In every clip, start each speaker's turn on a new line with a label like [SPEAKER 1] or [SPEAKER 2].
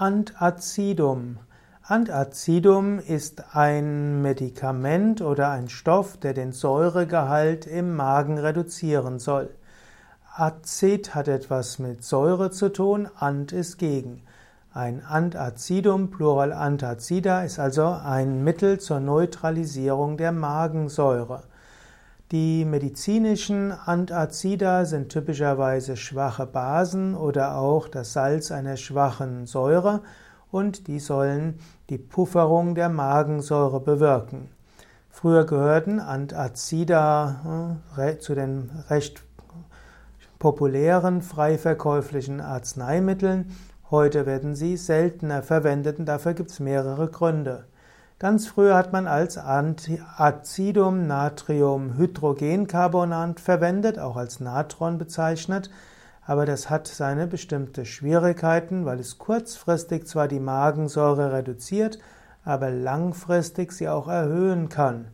[SPEAKER 1] Antacidum. Antacidum ist ein Medikament oder ein Stoff, der den Säuregehalt im Magen reduzieren soll. Acid hat etwas mit Säure zu tun, Ant ist gegen. Ein Antacidum, Plural Antacida, ist also ein Mittel zur Neutralisierung der Magensäure. Die medizinischen Antazida sind typischerweise schwache Basen oder auch das Salz einer schwachen Säure und die sollen die Pufferung der Magensäure bewirken. Früher gehörten Antazida äh, zu den recht populären frei verkäuflichen Arzneimitteln. Heute werden sie seltener verwendet und dafür gibt es mehrere Gründe. Ganz früher hat man als Acidum Natrium Hydrogencarbonat verwendet, auch als Natron bezeichnet, aber das hat seine bestimmte Schwierigkeiten, weil es kurzfristig zwar die Magensäure reduziert, aber langfristig sie auch erhöhen kann.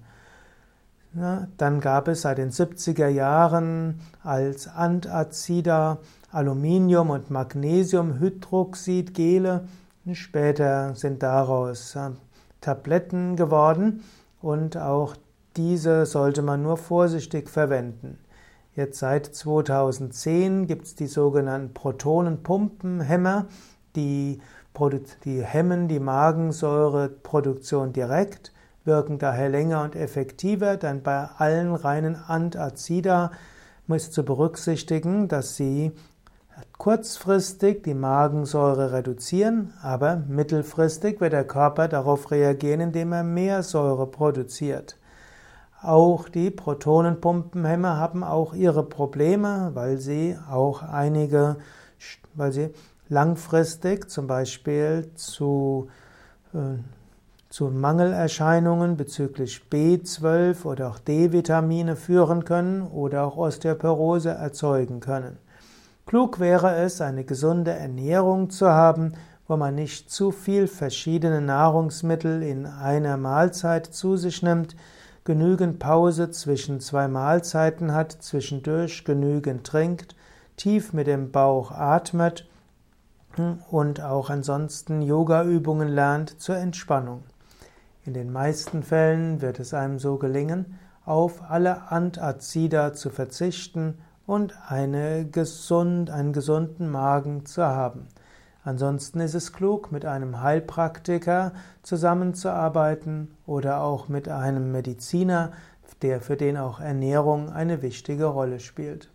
[SPEAKER 1] Dann gab es seit den 70er Jahren als Antazida Aluminium- und Magnesiumhydroxidgele. Später sind daraus Tabletten geworden und auch diese sollte man nur vorsichtig verwenden. Jetzt seit 2010 gibt es die sogenannten Protonenpumpenhemmer, die, die hemmen die Magensäureproduktion direkt, wirken daher länger und effektiver, denn bei allen reinen Antazida ist zu berücksichtigen, dass sie kurzfristig die Magensäure reduzieren, aber mittelfristig wird der Körper darauf reagieren, indem er mehr Säure produziert. Auch die Protonenpumpenhemmer haben auch ihre Probleme, weil sie auch einige, weil sie langfristig zum Beispiel zu, äh, zu Mangelerscheinungen bezüglich B12 oder auch D-Vitamine führen können oder auch Osteoporose erzeugen können. Klug wäre es, eine gesunde Ernährung zu haben, wo man nicht zu viel verschiedene Nahrungsmittel in einer Mahlzeit zu sich nimmt, genügend Pause zwischen zwei Mahlzeiten hat, zwischendurch genügend trinkt, tief mit dem Bauch atmet und auch ansonsten Yoga-Übungen lernt zur Entspannung. In den meisten Fällen wird es einem so gelingen, auf alle Antazida zu verzichten und eine gesund, einen gesunden Magen zu haben. Ansonsten ist es klug, mit einem Heilpraktiker zusammenzuarbeiten oder auch mit einem Mediziner, der für den auch Ernährung eine wichtige Rolle spielt.